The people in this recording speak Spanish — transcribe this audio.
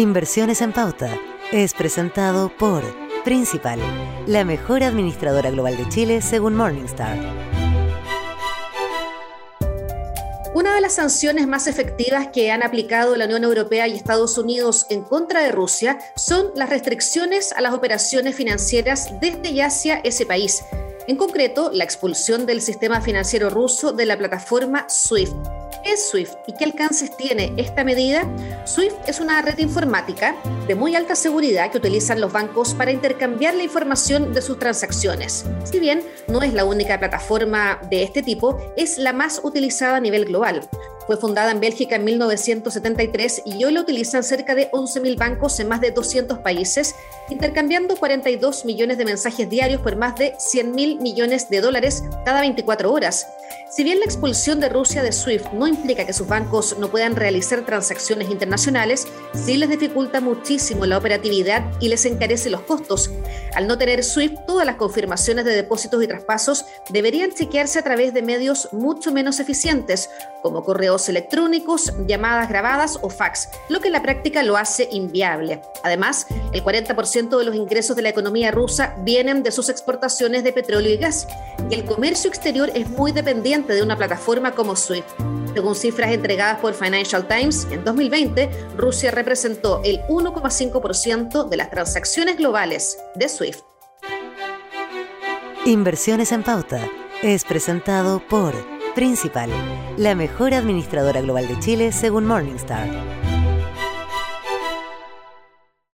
Inversiones en Pauta es presentado por Principal, la mejor administradora global de Chile según Morningstar. Una de las sanciones más efectivas que han aplicado la Unión Europea y Estados Unidos en contra de Rusia son las restricciones a las operaciones financieras desde y hacia ese país. En concreto, la expulsión del sistema financiero ruso de la plataforma SWIFT ¿Qué es SWIFT y qué alcances tiene esta medida? SWIFT es una red informática de muy alta seguridad que utilizan los bancos para intercambiar la información de sus transacciones. Si bien no es la única plataforma de este tipo, es la más utilizada a nivel global. Fue fundada en Bélgica en 1973 y hoy la utilizan cerca de 11.000 bancos en más de 200 países, intercambiando 42 millones de mensajes diarios por más de 100.000 millones de dólares cada 24 horas. Si bien la expulsión de Rusia de SWIFT no implica que sus bancos no puedan realizar transacciones internacionales, sí les dificulta muchísimo la operatividad y les encarece los costos. Al no tener SWIFT, todas las confirmaciones de depósitos y traspasos deberían chequearse a través de medios mucho menos eficientes, como correos electrónicos, llamadas grabadas o fax, lo que en la práctica lo hace inviable. Además, el 40% de los ingresos de la economía rusa vienen de sus exportaciones de petróleo y gas, y el comercio exterior es muy dependiente de una plataforma como SWIFT. Según cifras entregadas por Financial Times, en 2020 Rusia representó el 1,5% de las transacciones globales de SWIFT. Inversiones en Pauta es presentado por Principal, la mejor administradora global de Chile según Morningstar.